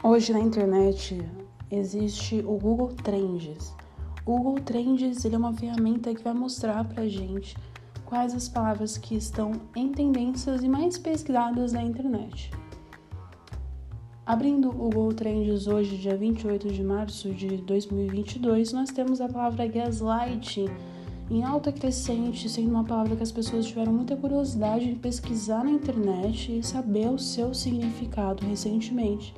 Hoje na internet existe o Google Trends. O Google Trends ele é uma ferramenta que vai mostrar pra gente quais as palavras que estão em tendências e mais pesquisadas na internet. Abrindo o Google Trends hoje, dia 28 de março de 2022, nós temos a palavra gaslighting em alta crescente, sendo uma palavra que as pessoas tiveram muita curiosidade de pesquisar na internet e saber o seu significado recentemente.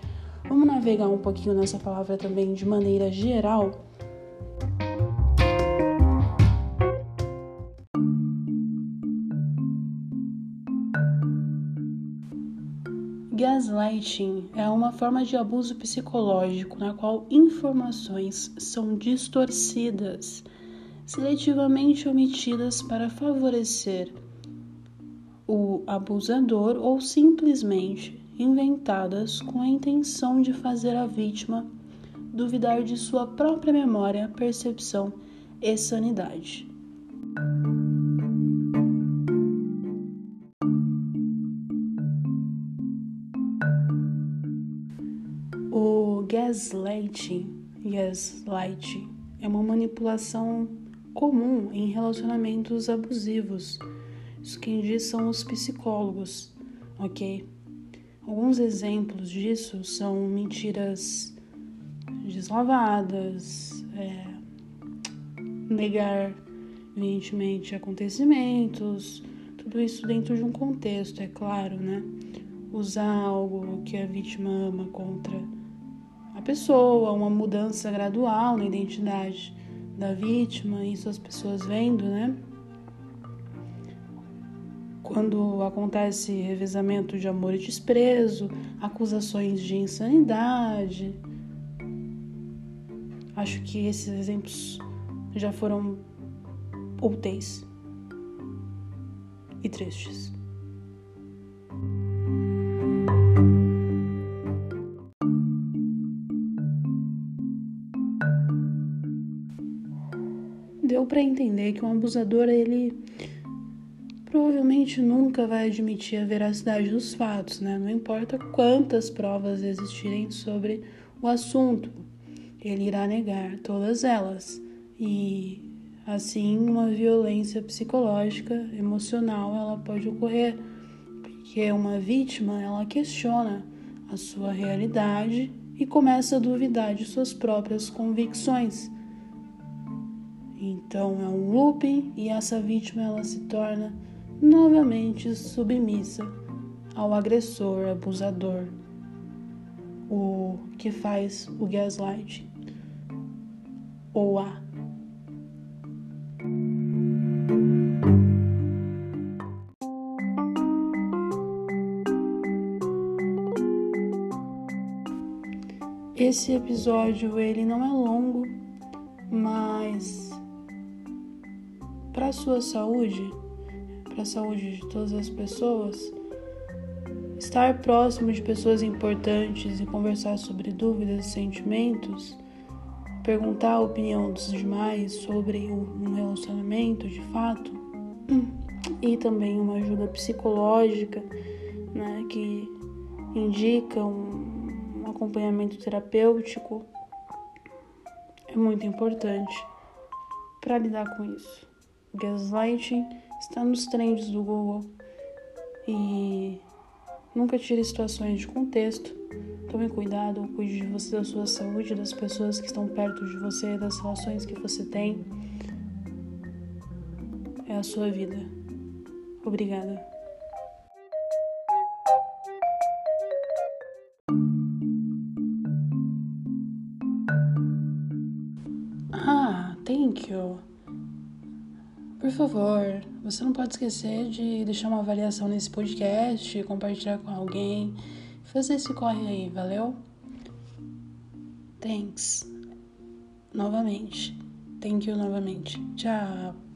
Vamos navegar um pouquinho nessa palavra também de maneira geral? Gaslighting é uma forma de abuso psicológico na qual informações são distorcidas, seletivamente omitidas para favorecer o abusador ou simplesmente inventadas com a intenção de fazer a vítima duvidar de sua própria memória, percepção e sanidade. O gaslighting, gaslighting é uma manipulação comum em relacionamentos abusivos. Isso quem diz são os psicólogos, ok? Alguns exemplos disso são mentiras deslavadas, é, negar veementemente acontecimentos, tudo isso dentro de um contexto, é claro, né? Usar algo que a vítima ama contra a pessoa, uma mudança gradual na identidade da vítima, isso as pessoas vendo, né? Quando acontece revezamento de amor e desprezo, acusações de insanidade. Acho que esses exemplos já foram úteis e tristes. Deu para entender que um abusador ele provavelmente nunca vai admitir a veracidade dos fatos, né? Não importa quantas provas existirem sobre o assunto, ele irá negar todas elas. E assim, uma violência psicológica, emocional, ela pode ocorrer, porque uma vítima, ela questiona a sua realidade e começa a duvidar de suas próprias convicções. Então é um looping e essa vítima ela se torna novamente submissa ao agressor, abusador, o que faz o gaslight ou a. Esse episódio ele não é longo, mas para sua saúde para a saúde de todas as pessoas, estar próximo de pessoas importantes e conversar sobre dúvidas e sentimentos, perguntar a opinião dos demais sobre um relacionamento de fato e também uma ajuda psicológica, né, que indica um, acompanhamento terapêutico é muito importante para lidar com isso. Gaslighting está nos trends do Google e nunca tire situações de contexto. Tome cuidado, cuide de você, da sua saúde, das pessoas que estão perto de você, das relações que você tem. É a sua vida. Obrigada. Ah, thank you. Por favor, você não pode esquecer de deixar uma avaliação nesse podcast, compartilhar com alguém, fazer esse corre aí, valeu? Thanks. Novamente. Thank you novamente. Tchau.